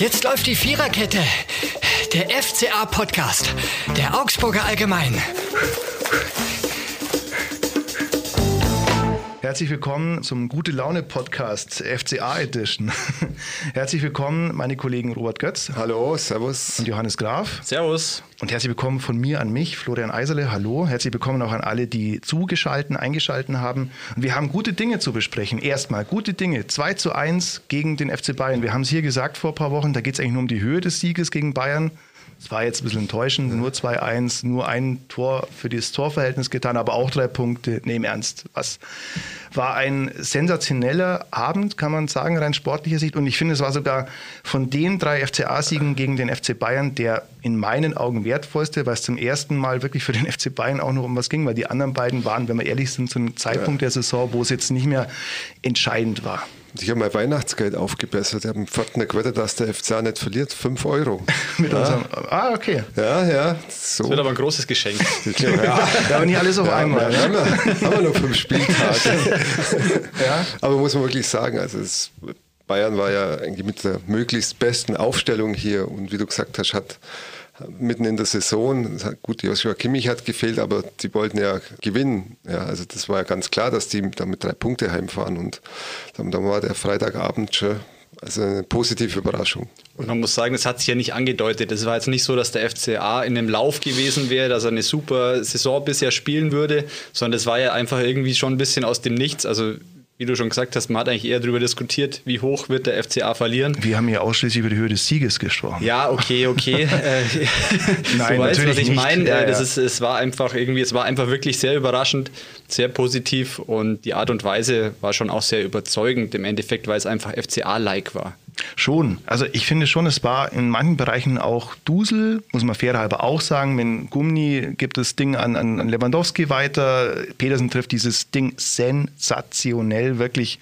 Jetzt läuft die Viererkette. Der FCA-Podcast. Der Augsburger Allgemein. Herzlich willkommen zum Gute Laune Podcast FCA Edition. Herzlich willkommen meine Kollegen Robert Götz. Hallo, Servus. Und Johannes Graf. Servus. Und herzlich willkommen von mir an mich, Florian Eiserle. Hallo. Herzlich willkommen auch an alle, die zugeschalten, eingeschalten haben. Und wir haben gute Dinge zu besprechen. Erstmal gute Dinge. 2 zu 1 gegen den FC Bayern. Wir haben es hier gesagt vor ein paar Wochen, da geht es eigentlich nur um die Höhe des Sieges gegen Bayern. Es war jetzt ein bisschen enttäuschend, nur 2-1, nur ein Tor für das Torverhältnis getan, aber auch drei Punkte. Nee, im Ernst. Was war ein sensationeller Abend, kann man sagen, rein sportlicher Sicht. Und ich finde, es war sogar von den drei FCA-Siegen gegen den FC Bayern der in meinen Augen wertvollste, weil es zum ersten Mal wirklich für den FC Bayern auch noch um was ging, weil die anderen beiden waren, wenn wir ehrlich sind, zu einem Zeitpunkt der Saison, wo es jetzt nicht mehr entscheidend war. Ich habe mein Weihnachtsgeld aufgebessert. Ich habe im vierten gewettet, dass der FCA nicht verliert. Fünf Euro. Mit ja. unserem, ah, okay. Ja, ja. So. Das wird aber ein großes Geschenk. ja, aber nicht alles auf ja, einmal. Haben wir, haben wir noch fünf Spieltage. ja. Aber muss man wirklich sagen, also es, Bayern war ja eigentlich mit der möglichst besten Aufstellung hier und wie du gesagt hast, hat mitten in der Saison. Gut, Joshua Kimmich hat gefehlt, aber die wollten ja gewinnen. Ja, also das war ja ganz klar, dass die damit drei Punkte heimfahren. Und dann war der Freitagabend schon also eine positive Überraschung. Und man muss sagen, das hat sich ja nicht angedeutet. Es war jetzt nicht so, dass der FCA in einem Lauf gewesen wäre, dass er eine super Saison bisher spielen würde, sondern es war ja einfach irgendwie schon ein bisschen aus dem Nichts. Also wie du schon gesagt hast, man hat eigentlich eher darüber diskutiert, wie hoch wird der FCA verlieren. Wir haben ja ausschließlich über die Höhe des Sieges gesprochen. Ja, okay, okay. Äh, Nein, du weißt, was ich meine. Ja, ja. es war einfach irgendwie, es war einfach wirklich sehr überraschend, sehr positiv und die Art und Weise war schon auch sehr überzeugend im Endeffekt, weil es einfach FCA-like war. Schon. Also ich finde schon, es war in manchen Bereichen auch Dusel, muss man fairerhalber auch sagen. Mit Gummi gibt das Ding an, an Lewandowski weiter. Petersen trifft dieses Ding sensationell, wirklich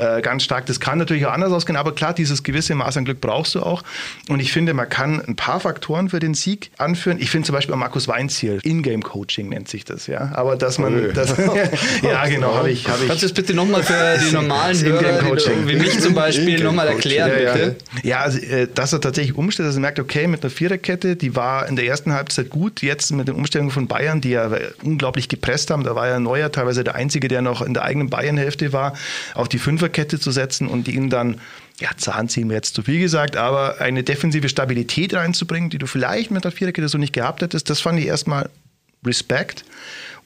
äh, ganz stark. Das kann natürlich auch anders ausgehen, aber klar, dieses gewisse Maß an Glück brauchst du auch. Und ich finde, man kann ein paar Faktoren für den Sieg anführen. Ich finde zum Beispiel Markus Weinziel, Ingame-Coaching nennt sich das, ja. Aber dass man, das, ja genau, habe ich, hab ich. Kannst du das bitte nochmal für die normalen Hörer, wie mich zum Beispiel, nochmal erklären, ja, bitte? Ja, also, äh, dass er tatsächlich umstellt, dass er merkt, okay, mit einer Viererkette, die war in der ersten Halbzeit gut, jetzt mit den Umstellungen von Bayern, die ja unglaublich gepresst haben, da war ja Neuer teilweise der Einzige, der noch in der eigenen Bayern-Hälfte war, auf die Fünfer Fünferkette zu setzen und ihn dann, ja, Zahn ziehen wir jetzt zu viel gesagt, aber eine defensive Stabilität reinzubringen, die du vielleicht mit der Viererkette so nicht gehabt hättest, das fand ich erstmal Respekt.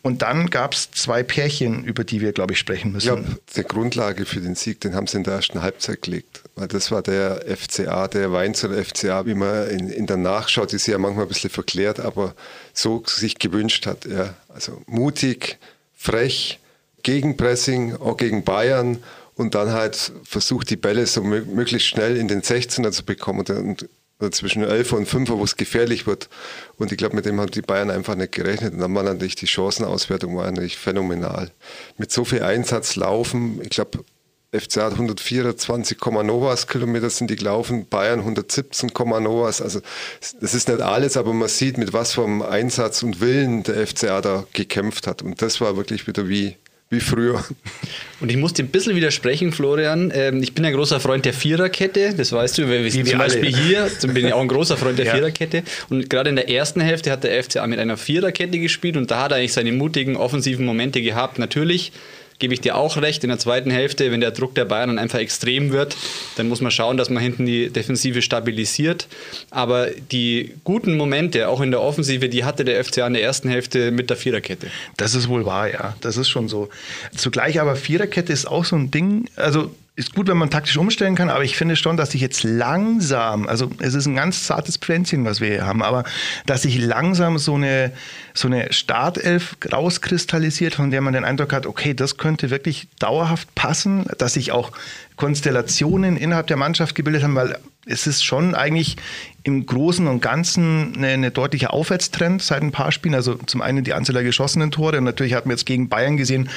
Und dann gab es zwei Pärchen, über die wir, glaube ich, sprechen müssen. Ja, die Grundlage für den Sieg, den haben sie in der ersten Halbzeit gelegt. Weil das war der FCA, der Weinzer FCA, wie man in, in der Nachschau, die ist ja manchmal ein bisschen verklärt, aber so sich gewünscht hat. Ja. Also mutig, frech, Gegenpressing, auch gegen Bayern und dann halt versucht, die Bälle so möglichst schnell in den 16er zu bekommen und, zwischen 11 und 5, wo es gefährlich wird. Und ich glaube, mit dem haben die Bayern einfach nicht gerechnet. Und dann war natürlich die Chancenauswertung war natürlich phänomenal. Mit so viel Einsatz laufen, ich glaube, FCA hat 124, Novas Kilometer sind die gelaufen, Bayern 117, Novas. Also das ist nicht alles, aber man sieht, mit was vom Einsatz und Willen der FCA da gekämpft hat. Und das war wirklich wieder wie wie früher. Und ich muss dir ein bisschen widersprechen, Florian. Ähm, ich bin ein großer Freund der Viererkette, das weißt du. Wie zum Beispiel hier bin ich auch ein großer Freund der ja. Viererkette. Und gerade in der ersten Hälfte hat der FCA mit einer Viererkette gespielt und da hat er eigentlich seine mutigen offensiven Momente gehabt. Natürlich gebe ich dir auch recht. In der zweiten Hälfte, wenn der Druck der Bayern dann einfach extrem wird, dann muss man schauen, dass man hinten die Defensive stabilisiert. Aber die guten Momente, auch in der Offensive, die hatte der FCA in der ersten Hälfte mit der Viererkette. Das ist wohl wahr, ja. Das ist schon so. Zugleich aber Viererkette ist auch so ein Ding. Also ist gut, wenn man taktisch umstellen kann, aber ich finde schon, dass sich jetzt langsam, also es ist ein ganz zartes Pflänzchen, was wir hier haben, aber dass sich langsam so eine, so eine Startelf rauskristallisiert, von der man den Eindruck hat, okay, das könnte wirklich dauerhaft passen, dass sich auch Konstellationen innerhalb der Mannschaft gebildet haben, weil es ist schon eigentlich im Großen und Ganzen eine, eine deutliche Aufwärtstrend seit ein paar Spielen. Also zum einen die Anzahl der geschossenen Tore und natürlich hatten wir jetzt gegen Bayern gesehen,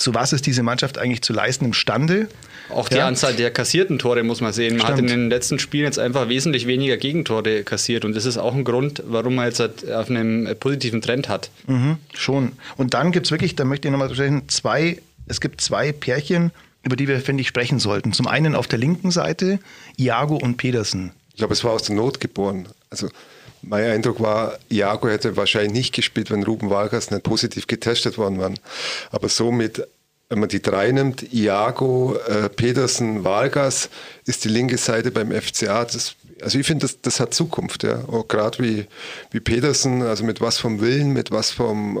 zu was ist diese Mannschaft eigentlich zu leisten imstande. Auch die ja. Anzahl der kassierten Tore muss man sehen. Man Stimmt. hat in den letzten Spielen jetzt einfach wesentlich weniger Gegentore kassiert und das ist auch ein Grund, warum man jetzt halt auf einem positiven Trend hat. Mhm, schon. Und dann gibt es wirklich, da möchte ich nochmal sprechen, zwei, es gibt zwei Pärchen, über die wir, finde ich, sprechen sollten. Zum einen auf der linken Seite Iago und Pedersen. Ich glaube, es war aus der Not geboren. Also mein Eindruck war, Iago hätte wahrscheinlich nicht gespielt, wenn Ruben Vargas nicht positiv getestet worden war. Aber somit, wenn man die drei nimmt, Iago, äh, Petersen, Vargas, ist die linke Seite beim FCA. Das, also ich finde, das, das hat Zukunft. Ja. Gerade wie, wie Petersen, also mit was vom Willen, mit was vom äh,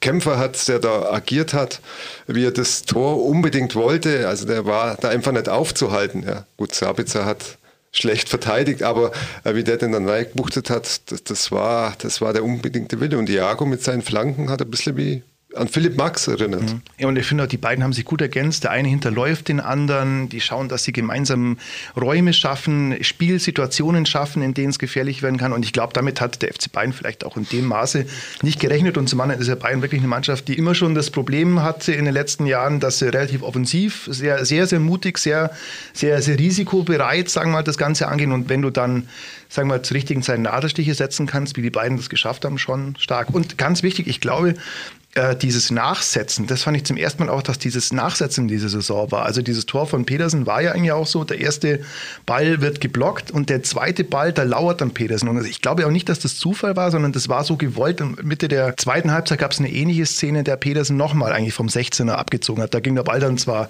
Kämpfer hat, der da agiert hat, wie er das Tor unbedingt wollte. Also der war da einfach nicht aufzuhalten. Ja. Gut, Sabitzer hat schlecht verteidigt, aber äh, wie der den dann reingebuchtet hat, das, das, war, das war der unbedingte Wille. Und Iago mit seinen Flanken hat ein bisschen wie an Philipp Max erinnert. Mhm. Ja, und ich finde auch, die beiden haben sich gut ergänzt. Der eine hinterläuft den anderen, die schauen, dass sie gemeinsam Räume schaffen, Spielsituationen schaffen, in denen es gefährlich werden kann. Und ich glaube, damit hat der FC Bayern vielleicht auch in dem Maße nicht gerechnet. Und zum anderen ist ja Bayern wirklich eine Mannschaft, die immer schon das Problem hatte in den letzten Jahren, dass sie relativ offensiv, sehr, sehr, sehr mutig, sehr, sehr, sehr risikobereit, sagen wir mal, das Ganze angehen. Und wenn du dann sagen wir, zur richtigen Zeit Nadelstiche setzen kannst, wie die beiden das geschafft haben, schon stark. Und ganz wichtig, ich glaube, äh, dieses Nachsetzen, das fand ich zum ersten Mal auch, dass dieses Nachsetzen in dieser Saison war. Also dieses Tor von Petersen war ja eigentlich auch so, der erste Ball wird geblockt und der zweite Ball, da lauert dann Petersen. Und ich glaube auch nicht, dass das Zufall war, sondern das war so gewollt. Und Mitte der zweiten Halbzeit gab es eine ähnliche Szene, der Petersen nochmal eigentlich vom 16er abgezogen hat. Da ging der Ball dann zwar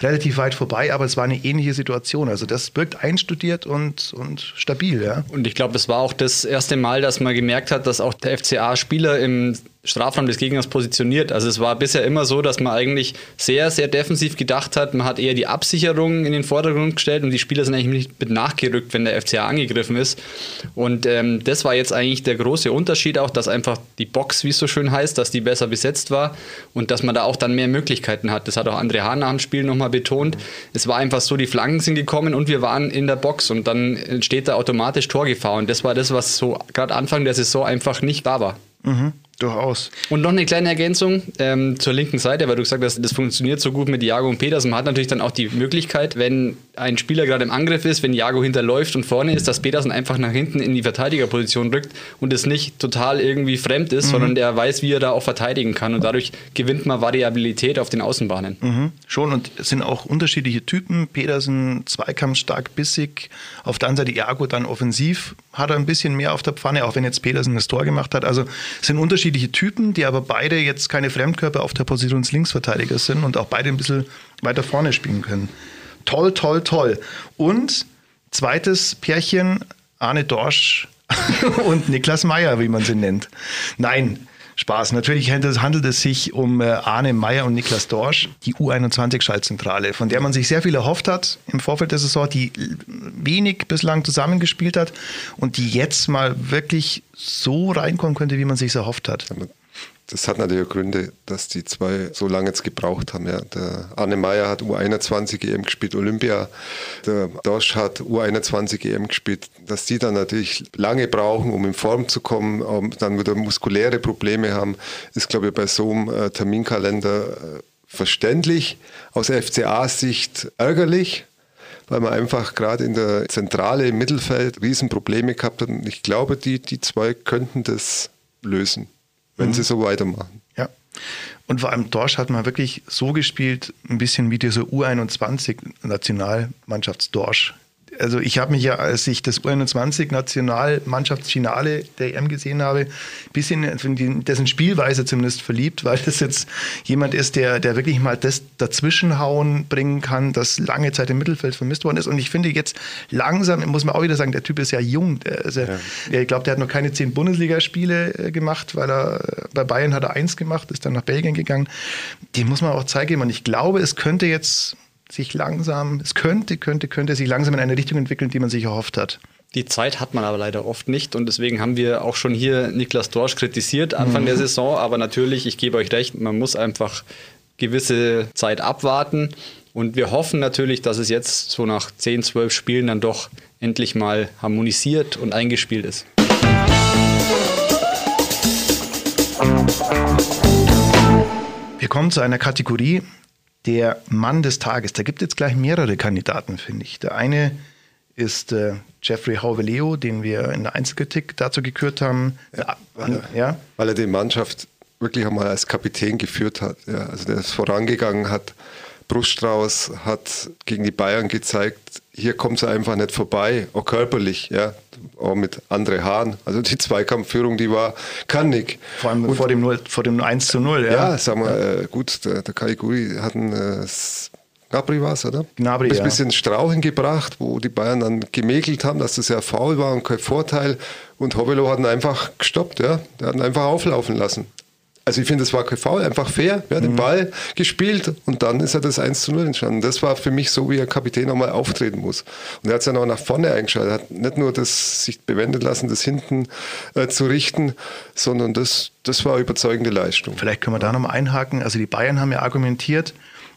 relativ weit vorbei, aber es war eine ähnliche Situation. Also das wirkt einstudiert und, und stabil. Ja. Und ich glaube, es war auch das erste Mal, dass man gemerkt hat, dass auch der FCA-Spieler im Strafraum des Gegners positioniert. Also es war bisher immer so, dass man eigentlich sehr, sehr defensiv gedacht hat. Man hat eher die Absicherung in den Vordergrund gestellt und die Spieler sind eigentlich nicht mit nachgerückt, wenn der FCA angegriffen ist. Und ähm, das war jetzt eigentlich der große Unterschied auch, dass einfach die Box, wie es so schön heißt, dass die besser besetzt war und dass man da auch dann mehr Möglichkeiten hat. Das hat auch André Hahn nach dem Spiel nochmal betont. Es war einfach so, die Flanken sind gekommen und wir waren in der Box und dann entsteht da automatisch Torgefahr. Und das war das, was so gerade Anfang der Saison einfach nicht da war. Mhm. Durchaus. Und noch eine kleine Ergänzung ähm, zur linken Seite, weil du gesagt hast, das funktioniert so gut mit Jago und Petersen. Man hat natürlich dann auch die Möglichkeit, wenn ein Spieler gerade im Angriff ist, wenn Jago hinterläuft und vorne ist, dass Petersen einfach nach hinten in die Verteidigerposition rückt und es nicht total irgendwie fremd ist, mhm. sondern der weiß, wie er da auch verteidigen kann. Und dadurch gewinnt man Variabilität auf den Außenbahnen. Mhm. Schon, und es sind auch unterschiedliche Typen. Petersen zweikampfstark, bissig. Auf der anderen Seite Jago dann offensiv, hat er ein bisschen mehr auf der Pfanne, auch wenn jetzt Petersen das Tor gemacht hat. Also es sind unterschiedliche unterschiedliche Typen, die aber beide jetzt keine Fremdkörper auf der Position des Linksverteidigers sind und auch beide ein bisschen weiter vorne spielen können. Toll, toll, toll. Und zweites Pärchen, Arne Dorsch und Niklas Meyer, wie man sie nennt. Nein, Spaß. Natürlich handelt es sich um äh, Arne Meyer und Niklas Dorsch, die U21-Schaltzentrale, von der man sich sehr viel erhofft hat im Vorfeld der Saison, die wenig bislang zusammengespielt hat und die jetzt mal wirklich so reinkommen könnte, wie man sich erhofft hat. Das hat natürlich Gründe, dass die zwei so lange jetzt gebraucht haben. Ja. Der Arne Meyer hat U21 EM gespielt, Olympia. Der Dosch hat U21 EM gespielt. Dass die dann natürlich lange brauchen, um in Form zu kommen, um dann wieder muskuläre Probleme haben, ist, glaube ich, bei so einem äh, Terminkalender äh, verständlich. Aus FCA-Sicht ärgerlich, weil man einfach gerade in der Zentrale im Mittelfeld Riesenprobleme gehabt hat. Und ich glaube, die, die zwei könnten das lösen wenn mhm. sie so weitermachen. Ja. Und vor allem Dorsch hat man wirklich so gespielt, ein bisschen wie dieser U21-Nationalmannschafts-Dorsch also ich habe mich ja, als ich das U21-Nationalmannschaftsfinale der EM gesehen habe, ein bisschen in dessen Spielweise zumindest verliebt, weil das jetzt jemand ist, der, der wirklich mal das Dazwischenhauen bringen kann, das lange Zeit im Mittelfeld vermisst worden ist. Und ich finde jetzt langsam, muss man auch wieder sagen, der Typ ist ja jung. Also, ja. Ich glaube, der hat noch keine zehn Bundesligaspiele äh, gemacht, weil er bei Bayern hat er eins gemacht, ist dann nach Belgien gegangen. Dem muss man auch Zeit geben. Und ich glaube, es könnte jetzt sich langsam, es könnte, könnte, könnte sich langsam in eine Richtung entwickeln, die man sich erhofft hat. Die Zeit hat man aber leider oft nicht und deswegen haben wir auch schon hier Niklas Dorsch kritisiert Anfang mhm. der Saison. Aber natürlich, ich gebe euch recht, man muss einfach gewisse Zeit abwarten und wir hoffen natürlich, dass es jetzt so nach 10, 12 Spielen dann doch endlich mal harmonisiert und eingespielt ist. Wir kommen zu einer Kategorie, der Mann des Tages. Da gibt es jetzt gleich mehrere Kandidaten, finde ich. Der eine ist äh, Jeffrey Hauveleo, den wir in der Einzelkritik dazu gekürt haben. Ja, weil, er, ja? weil er die Mannschaft wirklich einmal als Kapitän geführt hat. Ja, also der ist vorangegangen, hat Bruststrauß, hat gegen die Bayern gezeigt, hier kommt sie einfach nicht vorbei, auch körperlich, ja, auch mit anderen Haaren. Also die Zweikampfführung, die war kannig. Vor allem und, vor, dem 0, vor dem 1 zu 0, ja. Ja, sagen wir, ja. Äh, gut, der, der Kaiguri hat ein äh, Gnabry war es, oder? Gnabry, Ein bisschen Strauchen gebracht, wo die Bayern dann gemäkelt haben, dass das ja faul war und kein Vorteil. Und Hovelo hat ihn einfach gestoppt, ja. Der hat ihn einfach auflaufen lassen. Also ich finde, es war kein Foul, einfach fair. Er hat mhm. den Ball gespielt und dann ist er das 1 zu 0 entstanden. Das war für mich so, wie ein Kapitän nochmal auftreten muss. Und er hat es dann auch nach vorne eingeschaltet. Er hat nicht nur das sich bewendet lassen, das hinten äh, zu richten, sondern das, das war überzeugende Leistung. Vielleicht können wir da nochmal einhaken. Also die Bayern haben ja argumentiert,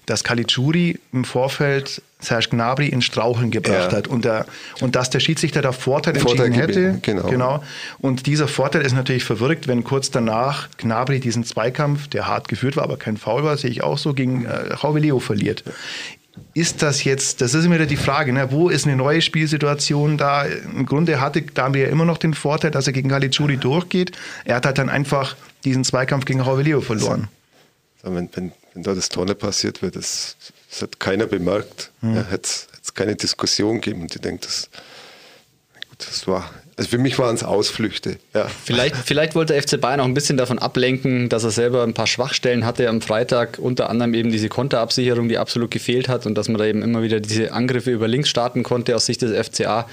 dass Caligiuri im Vorfeld Serge Gnabry in Straucheln gebracht ja. hat und, der, und dass der Schiedsrichter da Vorteil, Vorteil entschieden hätte. Genau. genau. Und dieser Vorteil ist natürlich verwirkt, wenn kurz danach Gnabry diesen Zweikampf, der hart geführt war, aber kein Foul war, sehe ich auch so, gegen äh, Leo verliert. Ist das jetzt, das ist immer wieder die Frage, ne? wo ist eine neue Spielsituation da? Im Grunde hatte Gnabry ja immer noch den Vorteil, dass er gegen Caligiuri durchgeht. Er hat halt dann einfach diesen Zweikampf gegen Leo verloren. Wenn, wenn wenn da das nicht passiert wird, das, das hat keiner bemerkt. Mhm. Ja, hätte es keine Diskussion gegeben. Und ich denke, das, das war, also für mich waren es Ausflüchte. Ja. Vielleicht, vielleicht wollte der FC Bayern auch ein bisschen davon ablenken, dass er selber ein paar Schwachstellen hatte am Freitag, unter anderem eben diese Konterabsicherung, die absolut gefehlt hat und dass man da eben immer wieder diese Angriffe über links starten konnte aus Sicht des FCA.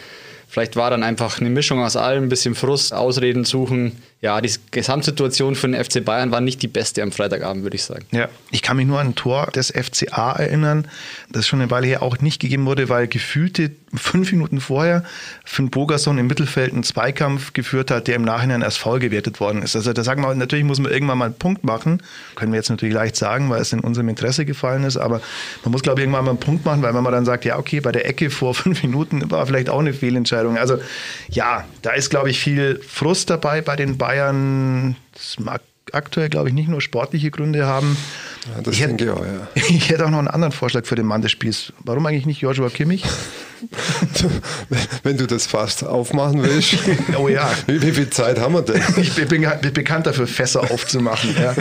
Vielleicht war dann einfach eine Mischung aus allem, ein bisschen Frust, Ausreden suchen. Ja, die Gesamtsituation für den FC Bayern war nicht die beste am Freitagabend, würde ich sagen. Ja, ich kann mich nur an ein Tor des FCA erinnern, das schon eine Weile her auch nicht gegeben wurde, weil gefühlte fünf Minuten vorher Finn Bogerson im Mittelfeld einen Zweikampf geführt hat, der im Nachhinein als faul gewertet worden ist. Also da sagen wir, natürlich muss man irgendwann mal einen Punkt machen. Können wir jetzt natürlich leicht sagen, weil es in unserem Interesse gefallen ist, aber man muss, glaube ich, irgendwann mal einen Punkt machen, weil wenn man dann sagt, ja, okay, bei der Ecke vor fünf Minuten war vielleicht auch eine Fehlentscheidung Entscheidung. Also ja, da ist, glaube ich, viel Frust dabei bei den Bayern. Das mag aktuell, glaube ich, nicht nur sportliche Gründe haben. Ja, das ich denke hätte, auch, ja. Ich hätte auch noch einen anderen Vorschlag für den Mann des Spiels. Warum eigentlich nicht Joshua Kimmich? Wenn du das fast aufmachen willst. oh ja. Wie, wie, viel Zeit haben wir denn? Ich bin, bin bekannt dafür, Fässer aufzumachen. Ja.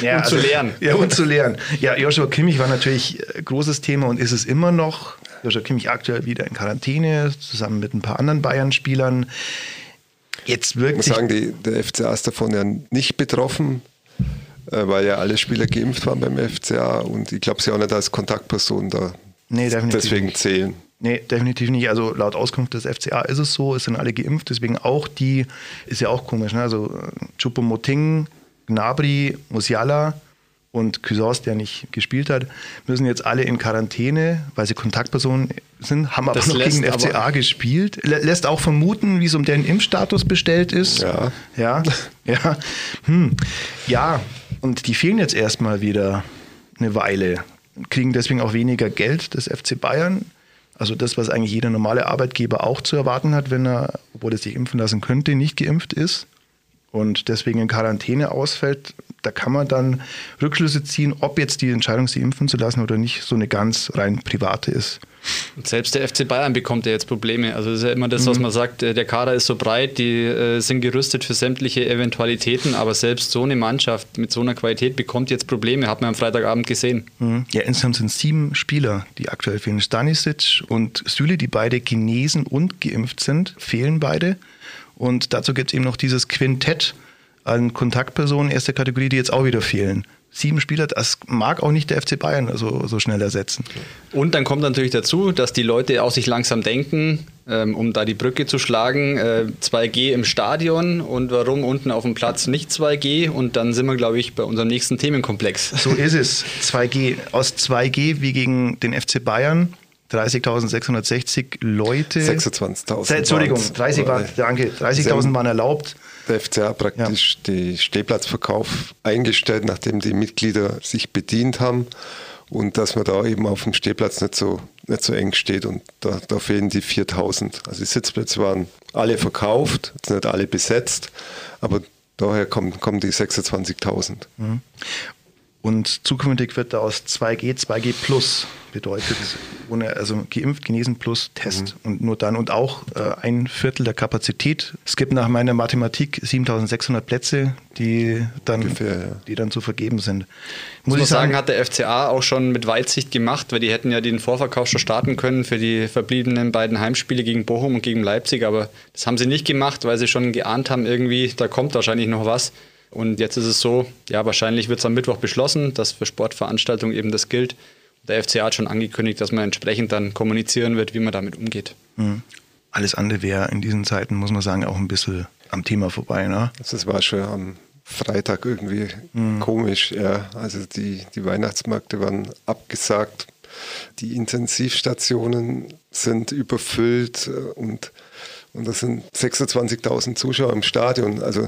Ja, und also, zu lernen. Ja, und zu lernen. Ja, Joshua Kimmich war natürlich ein großes Thema und ist es immer noch. Joshua Kimmich aktuell wieder in Quarantäne, zusammen mit ein paar anderen Bayern-Spielern. Jetzt wirkt ich muss sagen, die, der FCA ist davon ja nicht betroffen, äh, weil ja alle Spieler geimpft waren beim FCA und ich glaube, sie auch nicht als Kontaktperson da nee, deswegen nicht. zählen. Nee, definitiv nicht. Also laut Auskunft des FCA ist es so, es sind alle geimpft, deswegen auch die, ist ja auch komisch, ne? also Chupomoting, Gnabry, Musiala, und Cuisance, der nicht gespielt hat, müssen jetzt alle in Quarantäne, weil sie Kontaktpersonen sind, haben aber das noch gegen den FCA gespielt. Lässt auch vermuten, wie es um deren Impfstatus bestellt ist. Ja. Ja. Ja. Hm. ja. Und die fehlen jetzt erstmal wieder eine Weile. Kriegen deswegen auch weniger Geld des FC Bayern. Also das, was eigentlich jeder normale Arbeitgeber auch zu erwarten hat, wenn er, obwohl er sich impfen lassen könnte, nicht geimpft ist und deswegen in Quarantäne ausfällt, da kann man dann Rückschlüsse ziehen, ob jetzt die Entscheidung, sie impfen zu lassen oder nicht, so eine ganz rein private ist. Und selbst der FC Bayern bekommt ja jetzt Probleme. Also das ist ja immer das, was mhm. man sagt, äh, der Kader ist so breit, die äh, sind gerüstet für sämtliche Eventualitäten, aber selbst so eine Mannschaft mit so einer Qualität bekommt jetzt Probleme, hat man am Freitagabend gesehen. Mhm. Ja, insgesamt sind sieben Spieler, die aktuell fehlen. Stanisic und Süle, die beide genesen und geimpft sind, fehlen beide. Und dazu gibt es eben noch dieses Quintett an Kontaktpersonen erster Kategorie, die jetzt auch wieder fehlen. Sieben Spieler, das mag auch nicht der FC Bayern so, so schnell ersetzen. Und dann kommt natürlich dazu, dass die Leute auch sich langsam denken, ähm, um da die Brücke zu schlagen, äh, 2G im Stadion und warum unten auf dem Platz nicht 2G und dann sind wir, glaube ich, bei unserem nächsten Themenkomplex. So ist es. 2G. Aus 2G wie gegen den FC Bayern 30.660 Leute. 26.000. Entschuldigung, 30 waren, danke, 30.000 waren erlaubt. Der FCA praktisch ja. den Stehplatzverkauf eingestellt, nachdem die Mitglieder sich bedient haben und dass man da eben auf dem Stehplatz nicht so, nicht so eng steht und da, da fehlen die 4000. Also die Sitzplätze waren alle verkauft, sind nicht alle besetzt, aber daher kommen, kommen die 26.000. Mhm. Und zukünftig wird daraus 2G, 2G plus bedeutet, ohne, also geimpft, genesen plus Test. Mhm. Und nur dann und auch äh, ein Viertel der Kapazität. Es gibt nach meiner Mathematik 7600 Plätze, die dann, Ungefähr, ja. die dann zu vergeben sind. Muss, Muss ich sagen, sagen, hat der FCA auch schon mit Weitsicht gemacht, weil die hätten ja den Vorverkauf schon starten können für die verbliebenen beiden Heimspiele gegen Bochum und gegen Leipzig, aber das haben sie nicht gemacht, weil sie schon geahnt haben, irgendwie, da kommt wahrscheinlich noch was. Und jetzt ist es so, ja, wahrscheinlich wird es am Mittwoch beschlossen, dass für Sportveranstaltungen eben das gilt. Der FCA hat schon angekündigt, dass man entsprechend dann kommunizieren wird, wie man damit umgeht. Mhm. Alles andere wäre in diesen Zeiten, muss man sagen, auch ein bisschen am Thema vorbei. Ne? Das war schon am Freitag irgendwie mhm. komisch. Ja. Also die, die Weihnachtsmärkte waren abgesagt, die Intensivstationen sind überfüllt und, und das sind 26.000 Zuschauer im Stadion. Also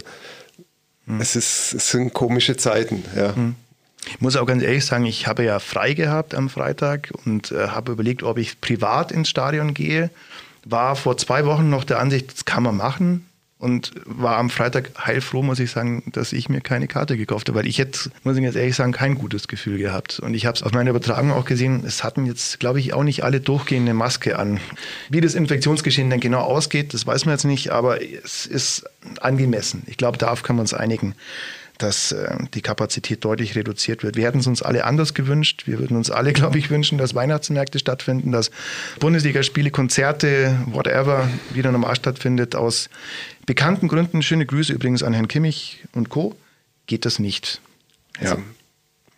hm. Es, ist, es sind komische Zeiten, ja. Hm. Ich muss auch ganz ehrlich sagen, ich habe ja frei gehabt am Freitag und äh, habe überlegt, ob ich privat ins Stadion gehe. War vor zwei Wochen noch der Ansicht, das kann man machen und war am Freitag heilfroh, muss ich sagen, dass ich mir keine Karte gekauft habe, weil ich jetzt, muss ich jetzt ehrlich sagen, kein gutes Gefühl gehabt. Und ich habe es auf meiner Übertragung auch gesehen, es hatten jetzt, glaube ich, auch nicht alle durchgehende Maske an. Wie das Infektionsgeschehen dann genau ausgeht, das weiß man jetzt nicht, aber es ist angemessen. Ich glaube, darauf können wir uns einigen dass äh, die Kapazität deutlich reduziert wird. Wir hätten es uns alle anders gewünscht. Wir würden uns alle, glaube ich, wünschen, dass Weihnachtsmärkte stattfinden, dass Bundesligaspiele, Konzerte, whatever, wieder normal stattfindet. Aus bekannten Gründen, schöne Grüße übrigens an Herrn Kimmich und Co., geht das nicht. Ja, also,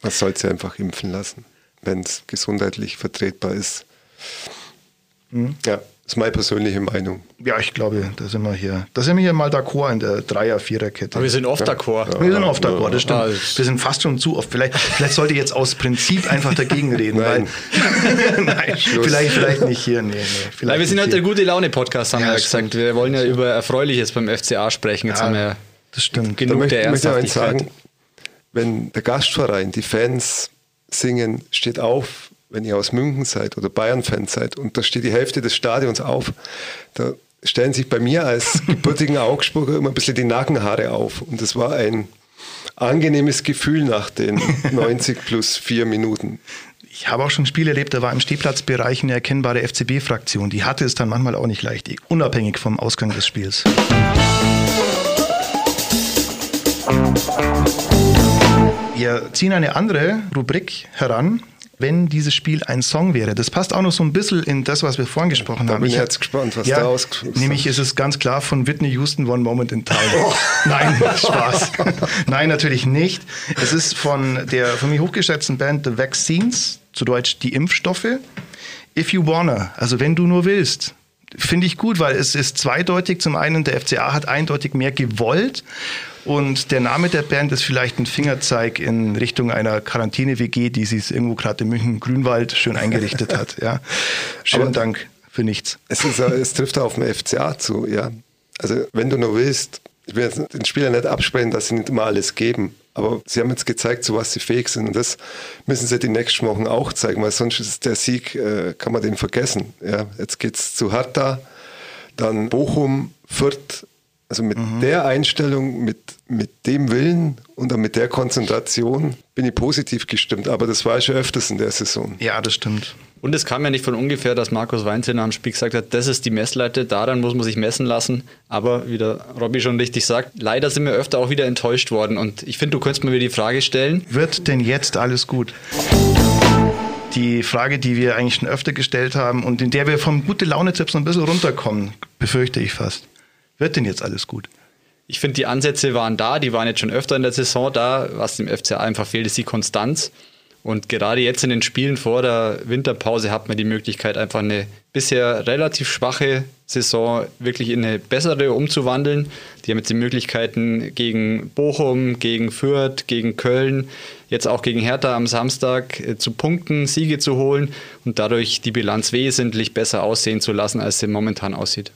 man sollte sie einfach impfen lassen, wenn es gesundheitlich vertretbar ist. Mhm. Ja. Das ist meine persönliche Meinung. Ja, ich glaube, da sind wir hier. Da sind wir hier mal d'accord in der Dreier-Vierer-Kette. Aber wir sind oft d'accord. Ja. Wir sind oft d'accord, das stimmt. wir sind fast schon zu oft. Vielleicht, vielleicht sollte ich jetzt aus Prinzip einfach dagegen reden. Nein. Weil, nein, vielleicht, vielleicht nicht hier. Nee, nee, vielleicht wir sind halt der gute Laune-Podcast, haben ja, wir ja gesagt. Wir wollen ja über Erfreuliches beim FCA sprechen. Jetzt ja, haben wir das stimmt. genug da der Ernsthaftigkeit. sagen, wenn der Gastverein, die Fans singen, steht auf, wenn ihr aus München seid oder Bayern-Fan seid und da steht die Hälfte des Stadions auf, da stellen sich bei mir als gebürtigen Augsburger immer ein bisschen die Nackenhaare auf. Und das war ein angenehmes Gefühl nach den 90 plus vier Minuten. Ich habe auch schon Spiele erlebt, da war im Stehplatzbereich eine erkennbare FCB-Fraktion. Die hatte es dann manchmal auch nicht leicht, unabhängig vom Ausgang des Spiels. Wir ziehen eine andere Rubrik heran, wenn dieses Spiel ein Song wäre. Das passt auch noch so ein bisschen in das, was wir vorhin gesprochen da haben. Bin ich bin jetzt gespannt, was ja, da auskommt. Nämlich ist es ganz klar von Whitney Houston One Moment in Time. Oh. Nein, Spaß. Nein, natürlich nicht. Es ist von der von mir hochgeschätzten Band The Vaccines, zu Deutsch die Impfstoffe. If You Wanna, also wenn du nur willst. Finde ich gut, weil es ist zweideutig. Zum einen, der FCA hat eindeutig mehr gewollt und der Name der Band ist vielleicht ein Fingerzeig in Richtung einer Quarantäne-WG, die sich irgendwo gerade in München-Grünwald schön eingerichtet hat. Ja. Schönen Aber Dank für nichts. Es, ist, es trifft auf den FCA zu, ja. Also wenn du nur willst, ich will den Spielern nicht absprechen, dass sie nicht immer alles geben. Aber sie haben jetzt gezeigt, zu was sie fähig sind. Und das müssen sie die nächsten Wochen auch zeigen, weil sonst ist der Sieg, äh, kann man den vergessen. Ja, jetzt geht es zu Hertha, dann Bochum, Fürth, also mit mhm. der Einstellung, mit, mit dem Willen und dann mit der Konzentration bin ich positiv gestimmt. Aber das war schon öfters in der Saison. Ja, das stimmt. Und es kam ja nicht von ungefähr, dass Markus Weinzel nach dem Spiel gesagt hat, das ist die Messlatte, daran muss man sich messen lassen. Aber wie der Robby schon richtig sagt, leider sind wir öfter auch wieder enttäuscht worden. Und ich finde, du könntest mir wieder die Frage stellen. Wird denn jetzt alles gut? Die Frage, die wir eigentlich schon öfter gestellt haben und in der wir vom gute Laune-Tipps ein bisschen runterkommen, befürchte ich fast. Wird denn jetzt alles gut? Ich finde, die Ansätze waren da, die waren jetzt schon öfter in der Saison da. Was dem FCA einfach fehlt, ist die Konstanz. Und gerade jetzt in den Spielen vor der Winterpause hat man die Möglichkeit, einfach eine bisher relativ schwache Saison wirklich in eine bessere umzuwandeln. Die haben jetzt die Möglichkeiten gegen Bochum, gegen Fürth, gegen Köln, jetzt auch gegen Hertha am Samstag äh, zu punkten, Siege zu holen und dadurch die Bilanz wesentlich besser aussehen zu lassen, als sie momentan aussieht.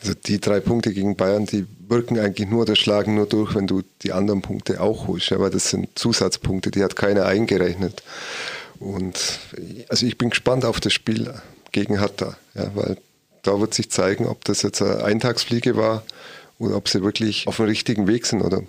Also die drei Punkte gegen Bayern, die wirken eigentlich nur oder schlagen nur durch, wenn du die anderen Punkte auch holst. Aber das sind Zusatzpunkte, die hat keiner eingerechnet. Und also ich bin gespannt auf das Spiel gegen Hertha, ja, weil da wird sich zeigen, ob das jetzt eine Eintagsfliege war oder ob sie wirklich auf dem richtigen Weg sind, oder?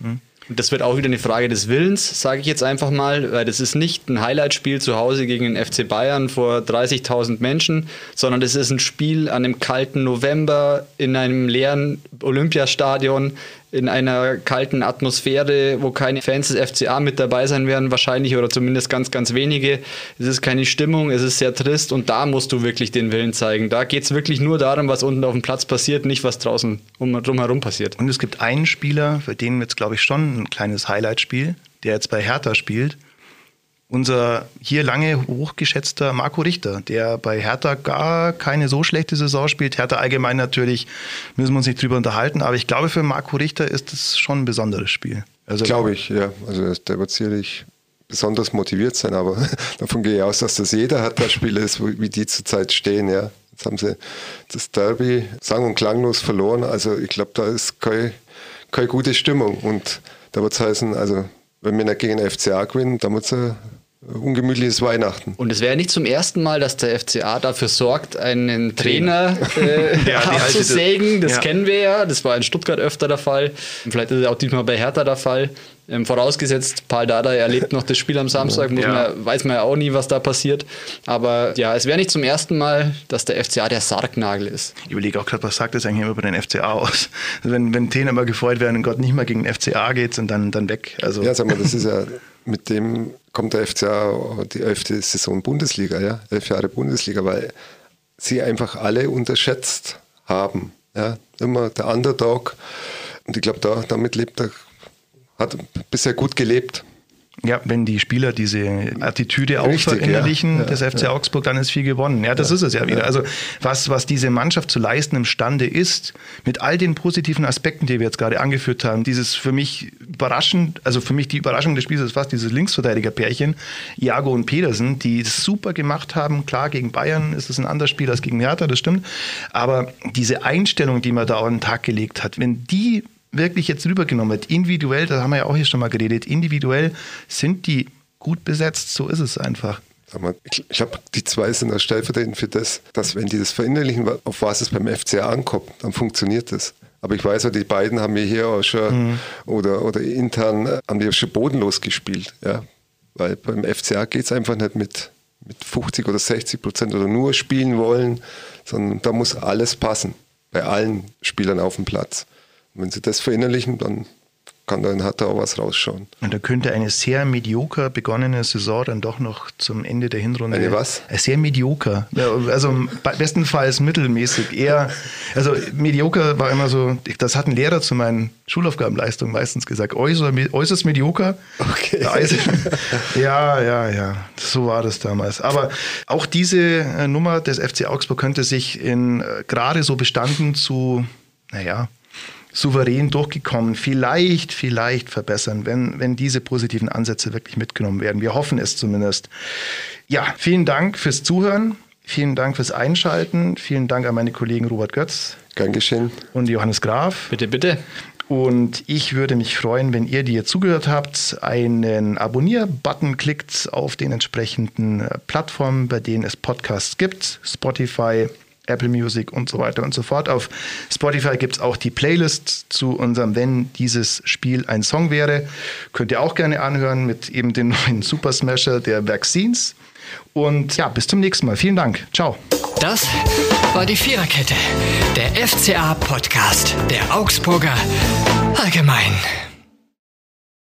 Hm. Und das wird auch wieder eine Frage des Willens, sage ich jetzt einfach mal, weil das ist nicht ein Highlight-Spiel zu Hause gegen den FC Bayern vor 30.000 Menschen, sondern das ist ein Spiel an einem kalten November in einem leeren Olympiastadion in einer kalten Atmosphäre, wo keine Fans des FCA mit dabei sein werden, wahrscheinlich oder zumindest ganz, ganz wenige. Es ist keine Stimmung, es ist sehr trist und da musst du wirklich den Willen zeigen. Da geht es wirklich nur darum, was unten auf dem Platz passiert, nicht was draußen um, drumherum passiert. Und es gibt einen Spieler, für den jetzt, glaube ich, schon ein kleines Highlight-Spiel, der jetzt bei Hertha spielt unser hier lange hochgeschätzter Marco Richter, der bei Hertha gar keine so schlechte Saison spielt. Hertha allgemein natürlich, müssen wir uns nicht drüber unterhalten, aber ich glaube, für Marco Richter ist es schon ein besonderes Spiel. Also, glaube ich, ja. Also der wird sicherlich besonders motiviert sein, aber davon gehe ich aus, dass das jeder Hertha-Spieler ist, wie die zurzeit stehen, ja. Jetzt haben sie das Derby sang- und klanglos verloren. Also ich glaube, da ist keine, keine gute Stimmung. Und da wird es heißen, also wenn wir nicht gegen FCA gewinnen, dann wird es ungemütliches Weihnachten. Und es wäre nicht zum ersten Mal, dass der FCA dafür sorgt, einen Trainer äh, ja, abzusägen. Das ja. kennen wir ja. Das war in Stuttgart öfter der Fall. Vielleicht ist es auch diesmal bei Hertha der Fall. Ähm, vorausgesetzt, Paul Dada erlebt noch das Spiel am Samstag, ja. man, weiß man ja auch nie, was da passiert. Aber ja, es wäre nicht zum ersten Mal, dass der FCA der Sargnagel ist. Ich überlege auch gerade, was sagt das eigentlich immer über den FCA aus? Also wenn, wenn Trainer mal gefreut werden und Gott nicht mal gegen den FCA geht und dann, dann weg. Also. Ja, sag mal, das ist ja mit dem kommt der FCA die elfte Saison Bundesliga, ja, elf Jahre Bundesliga, weil sie einfach alle unterschätzt haben. Ja, immer der Underdog. Und ich glaube, da, damit lebt er, hat bisher gut gelebt. Ja, wenn die Spieler diese Attitüde auch verinnerlichen ja. des FC ja. Augsburg, dann ist viel gewonnen. Ja, das ja. ist es ja wieder. Also was, was diese Mannschaft zu leisten imstande ist, mit all den positiven Aspekten, die wir jetzt gerade angeführt haben, dieses für mich überraschend, also für mich die Überraschung des Spiels ist fast dieses Linksverteidiger-Pärchen, Iago und Pedersen, die es super gemacht haben. Klar, gegen Bayern ist es ein anderes Spiel als gegen Hertha, das stimmt. Aber diese Einstellung, die man da an den Tag gelegt hat, wenn die wirklich jetzt rübergenommen wird, individuell, da haben wir ja auch hier schon mal geredet, individuell sind die gut besetzt, so ist es einfach. Ich, habe die zwei sind als stellvertretend für das, dass wenn die das verinnerlichen, auf was es beim FCA ankommt, dann funktioniert das. Aber ich weiß ja, die beiden haben wir hier auch schon mhm. oder, oder intern äh, haben wir schon bodenlos gespielt. Ja? Weil beim FCA geht es einfach nicht mit, mit 50 oder 60 Prozent oder nur spielen wollen, sondern da muss alles passen. Bei allen Spielern auf dem Platz wenn sie das verinnerlichen, dann kann dann hat er auch was rausschauen. Und da könnte eine sehr medioker begonnene Saison dann doch noch zum Ende der Hinrunde. Eine was? Sehr medioker. Also bestenfalls mittelmäßig. Eher, also medioker war immer so, das hat ein Lehrer zu meinen Schulaufgabenleistungen meistens gesagt, äußerst medioker. Okay. Ja, ja, ja. So war das damals. Aber auch diese äh, Nummer des FC Augsburg könnte sich in äh, gerade so bestanden zu, naja, souverän durchgekommen, vielleicht, vielleicht verbessern, wenn, wenn diese positiven Ansätze wirklich mitgenommen werden. Wir hoffen es zumindest. Ja, vielen Dank fürs Zuhören. Vielen Dank fürs Einschalten. Vielen Dank an meine Kollegen Robert Götz. Gern geschehen. Und Johannes Graf. Bitte, bitte. Und ich würde mich freuen, wenn ihr, die ihr zugehört habt, einen Abonnier-Button klickt auf den entsprechenden Plattformen, bei denen es Podcasts gibt. Spotify, Apple Music und so weiter und so fort. Auf Spotify gibt es auch die Playlist zu unserem Wenn dieses Spiel ein Song wäre. Könnt ihr auch gerne anhören mit eben dem neuen Super Smasher der Vaccines. Und ja, bis zum nächsten Mal. Vielen Dank. Ciao. Das war die Viererkette, der FCA-Podcast der Augsburger Allgemein.